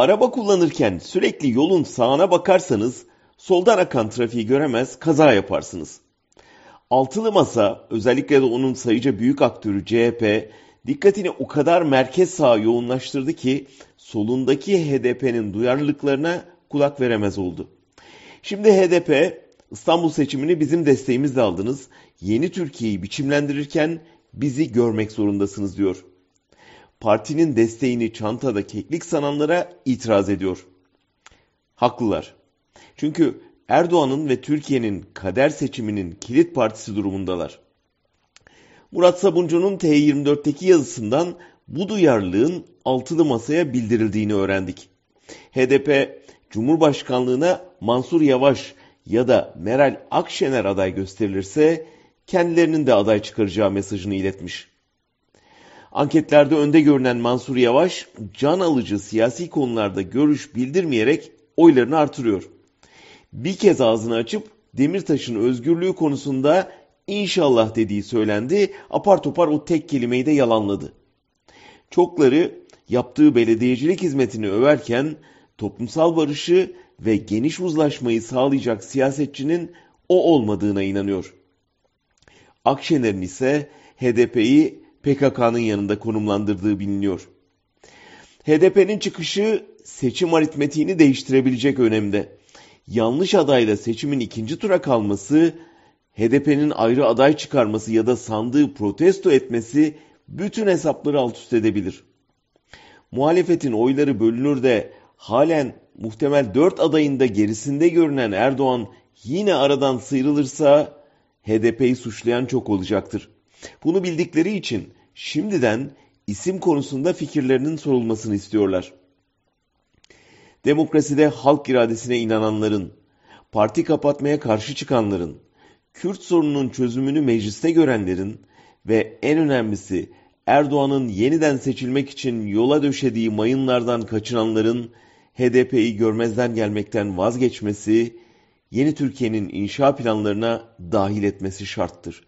Araba kullanırken sürekli yolun sağına bakarsanız soldan akan trafiği göremez, kaza yaparsınız. Altılı Masa, özellikle de onun sayıca büyük aktörü CHP, dikkatini o kadar merkez sağa yoğunlaştırdı ki solundaki HDP'nin duyarlılıklarına kulak veremez oldu. Şimdi HDP İstanbul seçimini bizim desteğimizle aldınız. Yeni Türkiye'yi biçimlendirirken bizi görmek zorundasınız diyor. Partinin desteğini çantada keklik sananlara itiraz ediyor. Haklılar. Çünkü Erdoğan'ın ve Türkiye'nin kader seçiminin kilit partisi durumundalar. Murat Sabuncu'nun T24'teki yazısından bu duyarlılığın altılı masaya bildirildiğini öğrendik. HDP Cumhurbaşkanlığına Mansur Yavaş ya da Meral Akşener aday gösterilirse kendilerinin de aday çıkaracağı mesajını iletmiş. Anketlerde önde görünen Mansur Yavaş can alıcı siyasi konularda görüş bildirmeyerek oylarını artırıyor. Bir kez ağzını açıp Demirtaş'ın özgürlüğü konusunda inşallah dediği söylendi. Apar topar o tek kelimeyi de yalanladı. Çokları yaptığı belediyecilik hizmetini överken toplumsal barışı ve geniş uzlaşmayı sağlayacak siyasetçinin o olmadığına inanıyor. Akşener'in ise HDP'yi PKK'nın yanında konumlandırdığı biliniyor. HDP'nin çıkışı seçim aritmetiğini değiştirebilecek önemde. Yanlış adayla seçimin ikinci tura kalması, HDP'nin ayrı aday çıkarması ya da sandığı protesto etmesi bütün hesapları alt üst edebilir. Muhalefetin oyları bölünür de halen muhtemel dört adayında gerisinde görünen Erdoğan yine aradan sıyrılırsa HDP'yi suçlayan çok olacaktır. Bunu bildikleri için şimdiden isim konusunda fikirlerinin sorulmasını istiyorlar. Demokraside halk iradesine inananların, parti kapatmaya karşı çıkanların, Kürt sorununun çözümünü mecliste görenlerin ve en önemlisi Erdoğan'ın yeniden seçilmek için yola döşediği mayınlardan kaçınanların HDP'yi görmezden gelmekten vazgeçmesi, yeni Türkiye'nin inşa planlarına dahil etmesi şarttır.